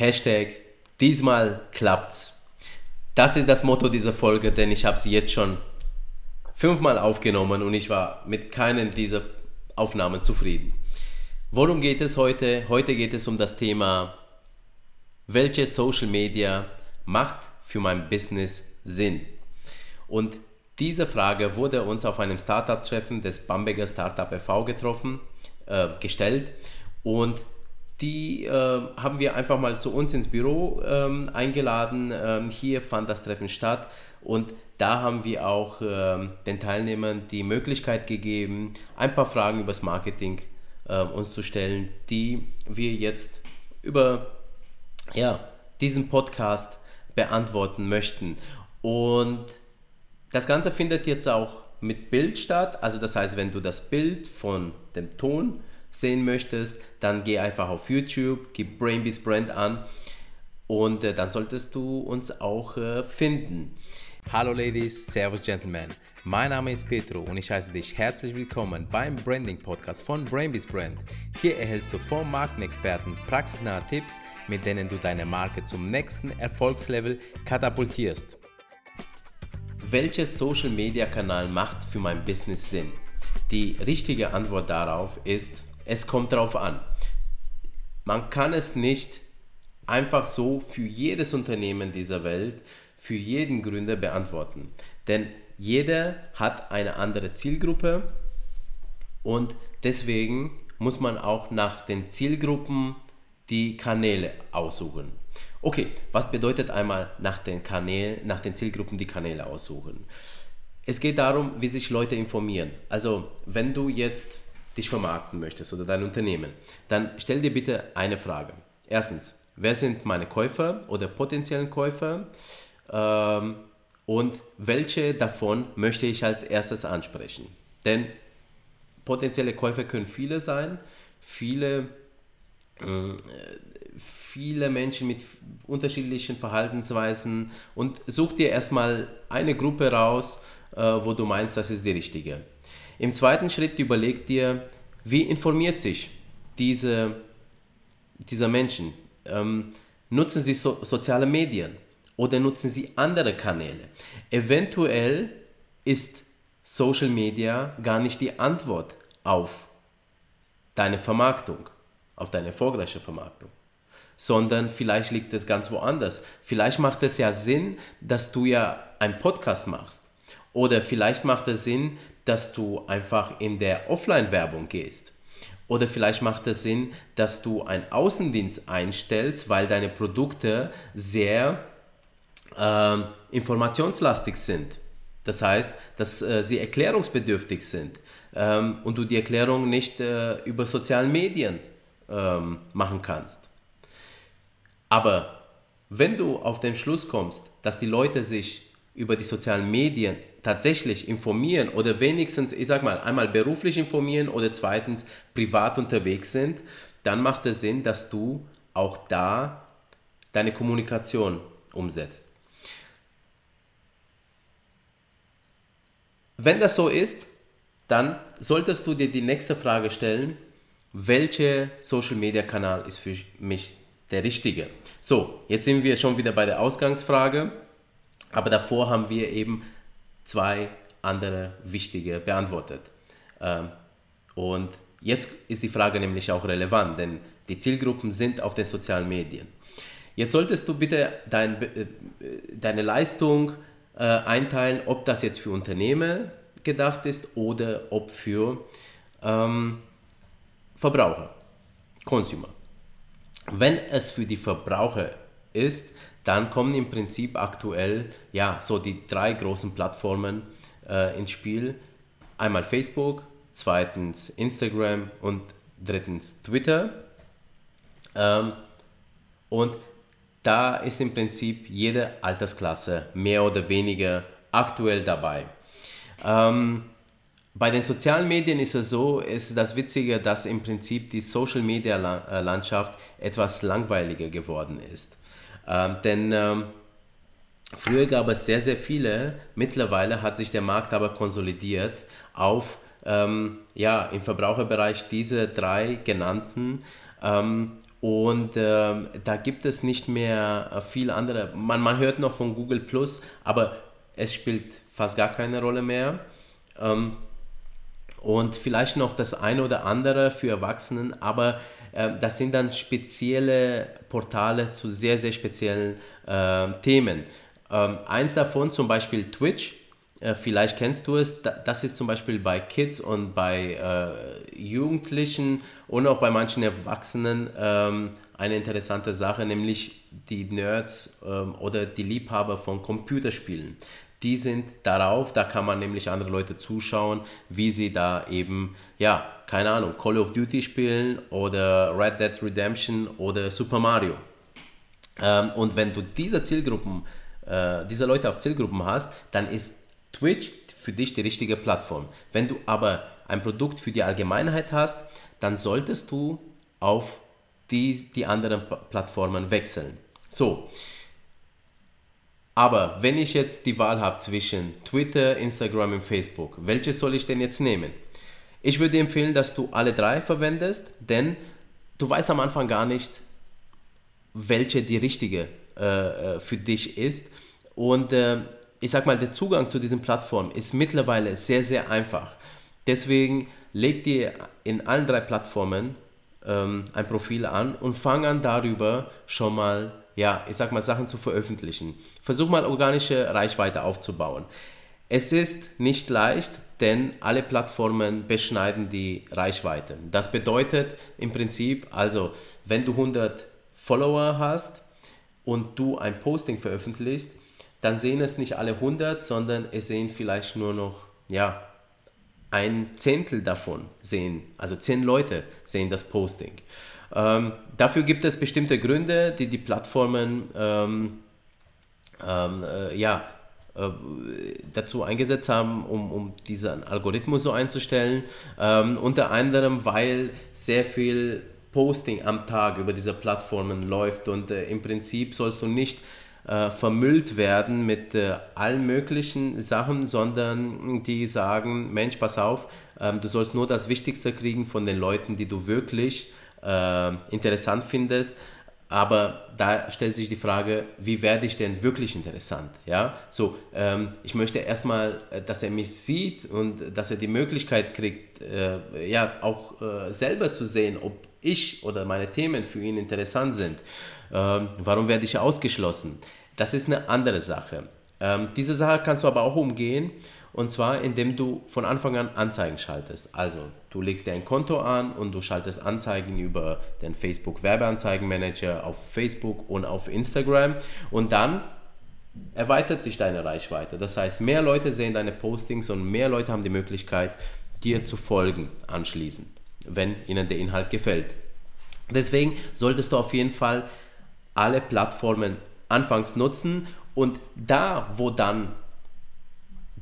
Hashtag diesmal klappt's. Das ist das Motto dieser Folge, denn ich habe sie jetzt schon fünfmal aufgenommen und ich war mit keinen dieser Aufnahmen zufrieden. Worum geht es heute? Heute geht es um das Thema, welche Social Media macht für mein Business Sinn? Und diese Frage wurde uns auf einem Startup-Treffen des Bamberger Startup e.V. getroffen, äh, gestellt und die äh, haben wir einfach mal zu uns ins Büro ähm, eingeladen. Ähm, hier fand das Treffen statt und da haben wir auch ähm, den Teilnehmern die Möglichkeit gegeben, ein paar Fragen über das Marketing äh, uns zu stellen, die wir jetzt über ja, diesen Podcast beantworten möchten. Und das Ganze findet jetzt auch mit Bild statt. Also das heißt, wenn du das Bild von dem Ton sehen möchtest, dann geh einfach auf YouTube, gib Brainbees Brand an und äh, dann solltest du uns auch äh, finden. Hallo Ladies, Servus Gentlemen. Mein Name ist Petro und ich heiße dich herzlich willkommen beim Branding Podcast von Brainbees Brand. Hier erhältst du vom Markenexperten praxisnahe Tipps, mit denen du deine Marke zum nächsten Erfolgslevel katapultierst. Welches Social Media Kanal macht für mein Business Sinn? Die richtige Antwort darauf ist es kommt darauf an. Man kann es nicht einfach so für jedes Unternehmen dieser Welt, für jeden Gründer beantworten. Denn jeder hat eine andere Zielgruppe und deswegen muss man auch nach den Zielgruppen die Kanäle aussuchen. Okay, was bedeutet einmal nach den Kanälen, nach den Zielgruppen die Kanäle aussuchen? Es geht darum, wie sich Leute informieren. Also, wenn du jetzt dich vermarkten möchtest oder dein Unternehmen, dann stell dir bitte eine Frage. Erstens, wer sind meine Käufer oder potenziellen Käufer? Ähm, und welche davon möchte ich als erstes ansprechen? Denn potenzielle Käufer können viele sein, viele, äh, viele Menschen mit unterschiedlichen Verhaltensweisen und such dir erstmal eine Gruppe raus, äh, wo du meinst, das ist die richtige. Im zweiten Schritt überleg dir, wie informiert sich diese, dieser Menschen? Ähm, nutzen sie so, soziale Medien oder nutzen sie andere Kanäle? Eventuell ist Social Media gar nicht die Antwort auf deine Vermarktung, auf deine erfolgreiche Vermarktung, sondern vielleicht liegt es ganz woanders. Vielleicht macht es ja Sinn, dass du ja einen Podcast machst. Oder vielleicht macht es Sinn, dass du einfach in der Offline-Werbung gehst. Oder vielleicht macht es Sinn, dass du einen Außendienst einstellst, weil deine Produkte sehr äh, informationslastig sind. Das heißt, dass äh, sie erklärungsbedürftig sind ähm, und du die Erklärung nicht äh, über soziale Medien ähm, machen kannst. Aber wenn du auf den Schluss kommst, dass die Leute sich über die sozialen Medien tatsächlich informieren oder wenigstens, ich sag mal, einmal beruflich informieren oder zweitens privat unterwegs sind, dann macht es Sinn, dass du auch da deine Kommunikation umsetzt. Wenn das so ist, dann solltest du dir die nächste Frage stellen, welcher Social Media Kanal ist für mich der richtige? So, jetzt sind wir schon wieder bei der Ausgangsfrage, aber davor haben wir eben zwei andere wichtige beantwortet. Ähm, und jetzt ist die Frage nämlich auch relevant, denn die Zielgruppen sind auf den sozialen Medien. Jetzt solltest du bitte dein, äh, deine Leistung äh, einteilen, ob das jetzt für Unternehmen gedacht ist oder ob für ähm, Verbraucher, Consumer. Wenn es für die Verbraucher ist, dann kommen im Prinzip aktuell ja so die drei großen Plattformen äh, ins Spiel. Einmal Facebook, zweitens Instagram und drittens Twitter. Ähm, und da ist im Prinzip jede Altersklasse mehr oder weniger aktuell dabei. Ähm, bei den sozialen Medien ist es so, ist das Witzige, dass im Prinzip die Social Media Landschaft etwas langweiliger geworden ist. Ähm, denn ähm, früher gab es sehr, sehr viele. Mittlerweile hat sich der Markt aber konsolidiert auf, ähm, ja, im Verbraucherbereich diese drei genannten. Ähm, Und ähm, da gibt es nicht mehr äh, viel andere. Man, man hört noch von Google Plus, aber es spielt fast gar keine Rolle mehr. Ähm, und vielleicht noch das eine oder andere für Erwachsenen, aber das sind dann spezielle Portale zu sehr, sehr speziellen äh, Themen. Ähm, eins davon zum Beispiel Twitch. Äh, vielleicht kennst du es. Das ist zum Beispiel bei Kids und bei äh, Jugendlichen und auch bei manchen Erwachsenen ähm, eine interessante Sache, nämlich die Nerds ähm, oder die Liebhaber von Computerspielen die sind darauf, da kann man nämlich andere Leute zuschauen, wie sie da eben, ja, keine Ahnung, Call of Duty spielen oder Red Dead Redemption oder Super Mario. Ähm, und wenn du diese Zielgruppen, äh, diese Leute auf Zielgruppen hast, dann ist Twitch für dich die richtige Plattform. Wenn du aber ein Produkt für die Allgemeinheit hast, dann solltest du auf die, die anderen Plattformen wechseln. So, aber wenn ich jetzt die Wahl habe zwischen Twitter, Instagram und Facebook, welche soll ich denn jetzt nehmen? Ich würde empfehlen, dass du alle drei verwendest, denn du weißt am Anfang gar nicht, welche die richtige äh, äh, für dich ist. Und äh, ich sag mal, der Zugang zu diesen Plattformen ist mittlerweile sehr, sehr einfach. Deswegen leg dir in allen drei Plattformen ähm, ein Profil an und fang an darüber schon mal ja, ich sag mal, Sachen zu veröffentlichen. Versuch mal organische Reichweite aufzubauen. Es ist nicht leicht, denn alle Plattformen beschneiden die Reichweite. Das bedeutet im Prinzip, also wenn du 100 Follower hast und du ein Posting veröffentlichst, dann sehen es nicht alle 100, sondern es sehen vielleicht nur noch, ja, ein Zehntel davon sehen, also 10 Leute sehen das Posting. Ähm, dafür gibt es bestimmte Gründe, die die Plattformen ähm, ähm, äh, ja, äh, dazu eingesetzt haben, um, um diesen Algorithmus so einzustellen. Ähm, unter anderem, weil sehr viel Posting am Tag über diese Plattformen läuft und äh, im Prinzip sollst du nicht äh, vermüllt werden mit äh, allen möglichen Sachen, sondern die sagen, Mensch, pass auf, ähm, du sollst nur das Wichtigste kriegen von den Leuten, die du wirklich äh, interessant findest. Aber da stellt sich die Frage, wie werde ich denn wirklich interessant? Ja, so, ähm, ich möchte erstmal, äh, dass er mich sieht und dass er die Möglichkeit kriegt, äh, ja, auch äh, selber zu sehen, ob ich oder meine Themen für ihn interessant sind. Ähm, warum werde ich ausgeschlossen? Das ist eine andere Sache. Ähm, diese Sache kannst du aber auch umgehen und zwar, indem du von Anfang an Anzeigen schaltest. Also, du legst dir ein Konto an und du schaltest Anzeigen über den Facebook Werbeanzeigenmanager auf Facebook und auf Instagram. Und dann erweitert sich deine Reichweite. Das heißt, mehr Leute sehen deine Postings und mehr Leute haben die Möglichkeit, dir zu folgen anschließend, wenn ihnen der Inhalt gefällt. Deswegen solltest du auf jeden Fall alle Plattformen anfangs nutzen und da, wo dann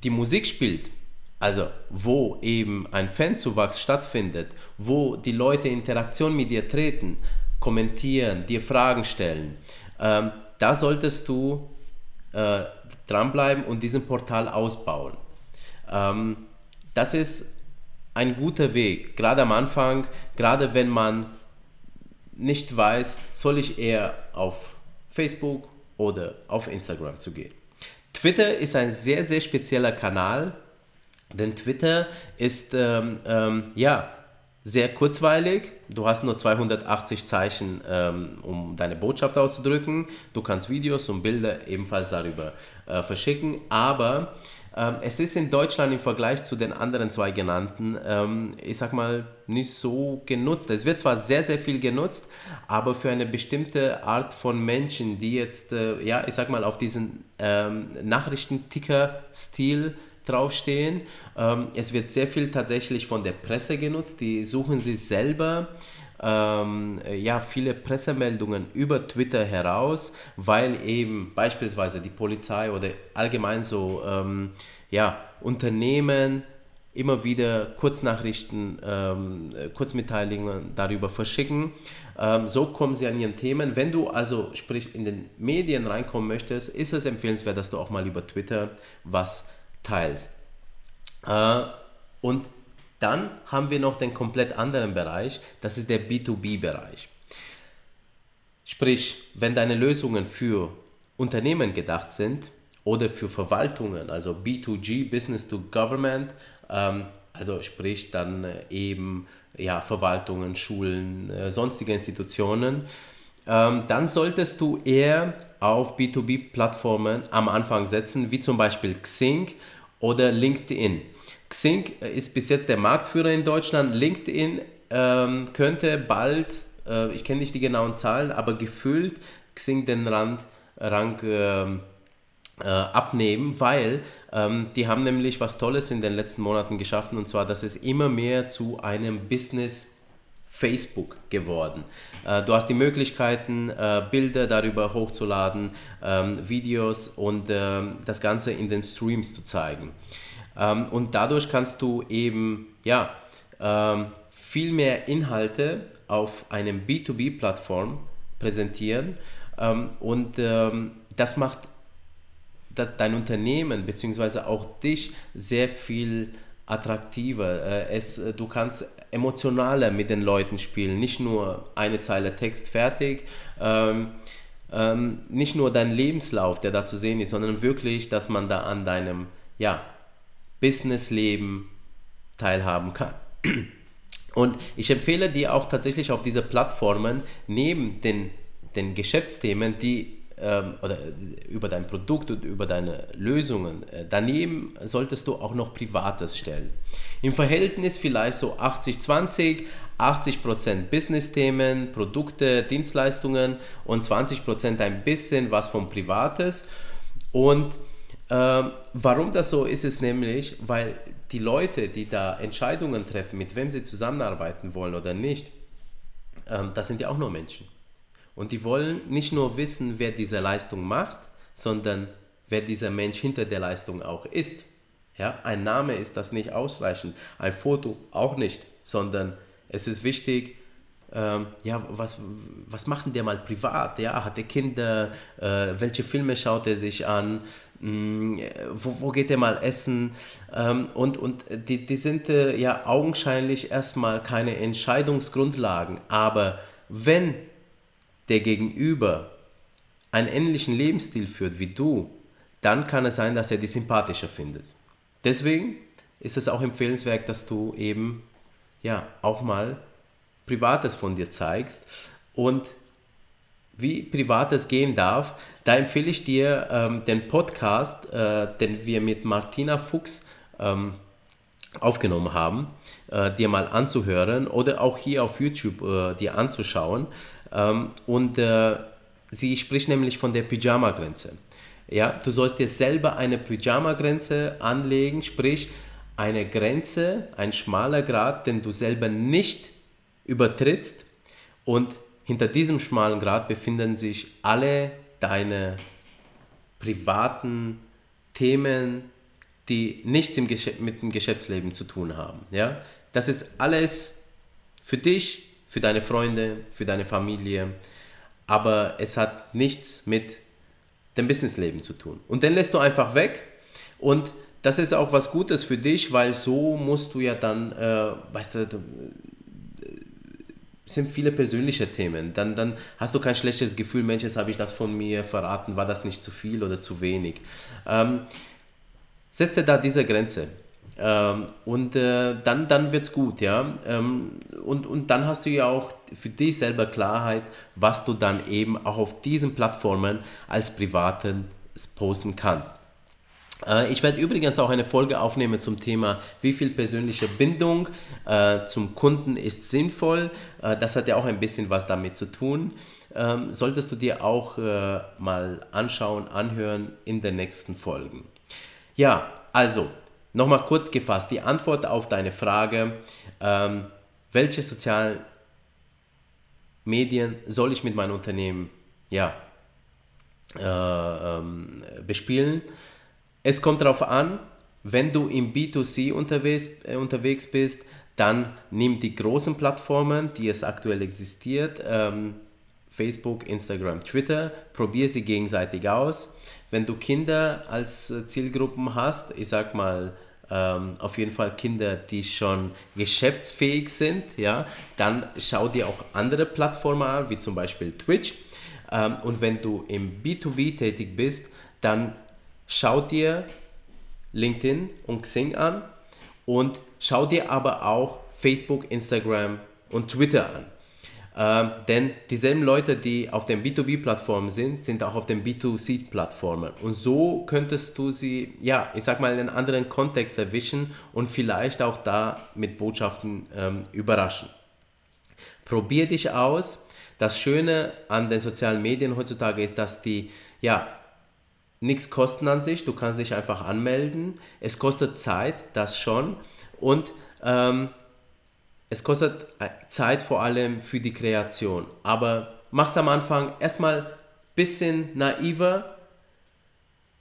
die Musik spielt, also wo eben ein Fanzuwachs stattfindet, wo die Leute in Interaktion mit dir treten, kommentieren, dir Fragen stellen, ähm, da solltest du äh, dranbleiben und diesen Portal ausbauen. Ähm, das ist ein guter Weg, gerade am Anfang, gerade wenn man nicht weiß, soll ich eher auf Facebook oder auf Instagram zu gehen. Twitter ist ein sehr, sehr spezieller Kanal, denn Twitter ist ähm, ähm, ja sehr kurzweilig. Du hast nur 280 Zeichen, ähm, um deine Botschaft auszudrücken. Du kannst Videos und Bilder ebenfalls darüber äh, verschicken, aber es ist in Deutschland im Vergleich zu den anderen zwei genannten, ähm, ich sag mal, nicht so genutzt. Es wird zwar sehr, sehr viel genutzt, aber für eine bestimmte Art von Menschen, die jetzt, äh, ja, ich sag mal, auf diesen ähm, Nachrichtenticker-Stil draufstehen. Ähm, es wird sehr viel tatsächlich von der Presse genutzt, die suchen sich selber ähm, ja, viele Pressemeldungen über Twitter heraus, weil eben beispielsweise die Polizei oder allgemein so ähm, ja, Unternehmen immer wieder Kurznachrichten, ähm, Kurzmitteilungen darüber verschicken. Ähm, so kommen sie an ihren Themen. Wenn du also sprich in den Medien reinkommen möchtest, ist es empfehlenswert, dass du auch mal über Twitter was teilst. Äh, und dann haben wir noch den komplett anderen Bereich, das ist der B2B-Bereich. Sprich, wenn deine Lösungen für Unternehmen gedacht sind oder für Verwaltungen, also B2G, Business to Government, ähm, also sprich dann äh, eben ja, Verwaltungen, Schulen, äh, sonstige Institutionen, ähm, dann solltest du eher auf B2B-Plattformen am Anfang setzen, wie zum Beispiel Xing oder LinkedIn. Xing ist bis jetzt der Marktführer in Deutschland. LinkedIn ähm, könnte bald, äh, ich kenne nicht die genauen Zahlen, aber gefühlt Xing den Rand, Rang ähm, äh, abnehmen, weil ähm, die haben nämlich was Tolles in den letzten Monaten geschaffen und zwar, dass es immer mehr zu einem Business Facebook geworden. Äh, du hast die Möglichkeiten, äh, Bilder darüber hochzuladen, ähm, Videos und ähm, das Ganze in den Streams zu zeigen. Ähm, und dadurch kannst du eben ja, viel mehr Inhalte auf einem B2B-Plattform präsentieren und das macht dein Unternehmen bzw. auch dich sehr viel attraktiver. Äh, es, du kannst emotionaler mit den Leuten spielen, nicht nur eine Zeile Text fertig, ähm, ähm, nicht nur dein Lebenslauf, der da zu sehen ist, sondern wirklich, dass man da an deinem ja, Businessleben teilhaben kann. Und ich empfehle dir auch tatsächlich auf diese Plattformen neben den, den Geschäftsthemen, die ähm, oder über dein Produkt und über deine Lösungen. Äh, daneben solltest du auch noch Privates stellen. Im Verhältnis vielleicht so 80-20, 80%, Business-Themen, Produkte, Dienstleistungen und 20% ein bisschen was vom Privates. Und äh, warum das so ist, ist nämlich, weil die Leute, die da Entscheidungen treffen, mit wem sie zusammenarbeiten wollen oder nicht, äh, das sind ja auch nur Menschen. Und die wollen nicht nur wissen, wer diese Leistung macht, sondern wer dieser Mensch hinter der Leistung auch ist. Ja, ein Name ist das nicht ausreichend, ein Foto auch nicht, sondern es ist wichtig, ähm, ja, was, was macht denn der mal privat? Ja, hat er Kinder? Äh, welche Filme schaut er sich an? Mh, mm, wo, wo geht er mal essen? Ähm, und und die, die sind äh, ja augenscheinlich erstmal keine Entscheidungsgrundlagen, aber wenn der Gegenüber einen ähnlichen Lebensstil führt wie du, dann kann es sein, dass er dich sympathischer findet. Deswegen ist es auch empfehlenswert, dass du eben ja auch mal Privates von dir zeigst und wie Privates gehen darf, da empfehle ich dir ähm, den Podcast, äh, den wir mit Martina Fuchs ähm, aufgenommen haben, äh, dir mal anzuhören oder auch hier auf YouTube äh, dir anzuschauen. Ähm, und äh, sie spricht nämlich von der Pyjama-Grenze. Ja, du sollst dir selber eine Pyjama-Grenze anlegen, sprich eine Grenze, ein schmaler Grad, den du selber nicht übertrittst. Und hinter diesem schmalen Grad befinden sich alle deine privaten Themen, die nichts mit dem Geschäftsleben zu tun haben. Ja? Das ist alles für dich für deine Freunde, für deine Familie, aber es hat nichts mit dem Businessleben zu tun. Und den lässt du einfach weg und das ist auch was Gutes für dich, weil so musst du ja dann, äh, weißt du, sind viele persönliche Themen. Dann, dann hast du kein schlechtes Gefühl, Mensch, jetzt habe ich das von mir verraten, war das nicht zu viel oder zu wenig. Ähm, setze da diese Grenze. Ähm, und äh, dann, dann wird es gut, ja. Ähm, und, und dann hast du ja auch für dich selber Klarheit, was du dann eben auch auf diesen Plattformen als Privaten posten kannst. Äh, ich werde übrigens auch eine Folge aufnehmen zum Thema, wie viel persönliche Bindung äh, zum Kunden ist sinnvoll. Äh, das hat ja auch ein bisschen was damit zu tun. Ähm, solltest du dir auch äh, mal anschauen, anhören in den nächsten Folgen. Ja, also Nochmal kurz gefasst, die Antwort auf deine Frage, ähm, welche sozialen Medien soll ich mit meinem Unternehmen ja, äh, ähm, bespielen? Es kommt darauf an, wenn du im B2C unterwegs, äh, unterwegs bist, dann nimm die großen Plattformen, die es aktuell existiert, ähm, Facebook, Instagram, Twitter, probier sie gegenseitig aus. Wenn du Kinder als äh, Zielgruppen hast, ich sag mal ähm, auf jeden Fall Kinder, die schon geschäftsfähig sind, ja, dann schau dir auch andere Plattformen an, wie zum Beispiel Twitch. Ähm, und wenn du im B2B tätig bist, dann schau dir LinkedIn und Xing an und schau dir aber auch Facebook, Instagram und Twitter an. Ähm, denn dieselben Leute, die auf den B2B-Plattformen sind, sind auch auf den B2C-Plattformen. Und so könntest du sie, ja, ich sag mal, in einen anderen Kontext erwischen und vielleicht auch da mit Botschaften ähm, überraschen. Probier dich aus. Das Schöne an den sozialen Medien heutzutage ist, dass die, ja, nichts kosten an sich. Du kannst dich einfach anmelden. Es kostet Zeit, das schon. Und ähm, es kostet äh, Zeit vor allem für die Kreation. Aber mach es am Anfang erstmal ein bisschen naiver,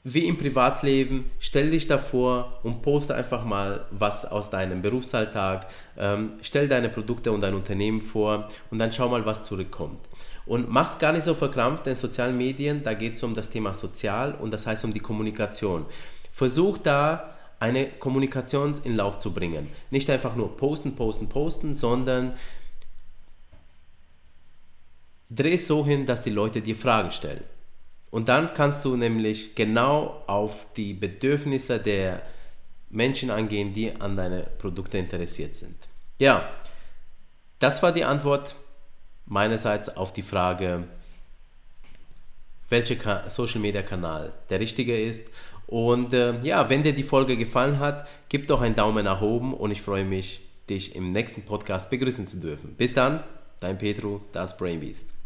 wie im Privatleben. Stell dich davor und poste einfach mal was aus deinem Berufsalltag. Ähm, stell deine Produkte und dein Unternehmen vor und dann schau mal, was zurückkommt. Und mach es gar nicht so verkrampft, denn sozialen Medien, da geht es um das Thema Sozial und das heißt um die Kommunikation. Versuch da eine Kommunikation in Lauf zu bringen. Nicht einfach nur posten, posten, posten, sondern dreh es so hin, dass die Leute dir Fragen stellen. Und dann kannst du nämlich genau auf die Bedürfnisse der Menschen eingehen, die an deine Produkte interessiert sind. Ja, das war die Antwort meinerseits auf die Frage, welcher Social Media Kanal der richtige ist und äh, ja, wenn dir die Folge gefallen hat, gib doch einen Daumen nach oben und ich freue mich, dich im nächsten Podcast begrüßen zu dürfen. Bis dann, dein Petro, das Brainbeast.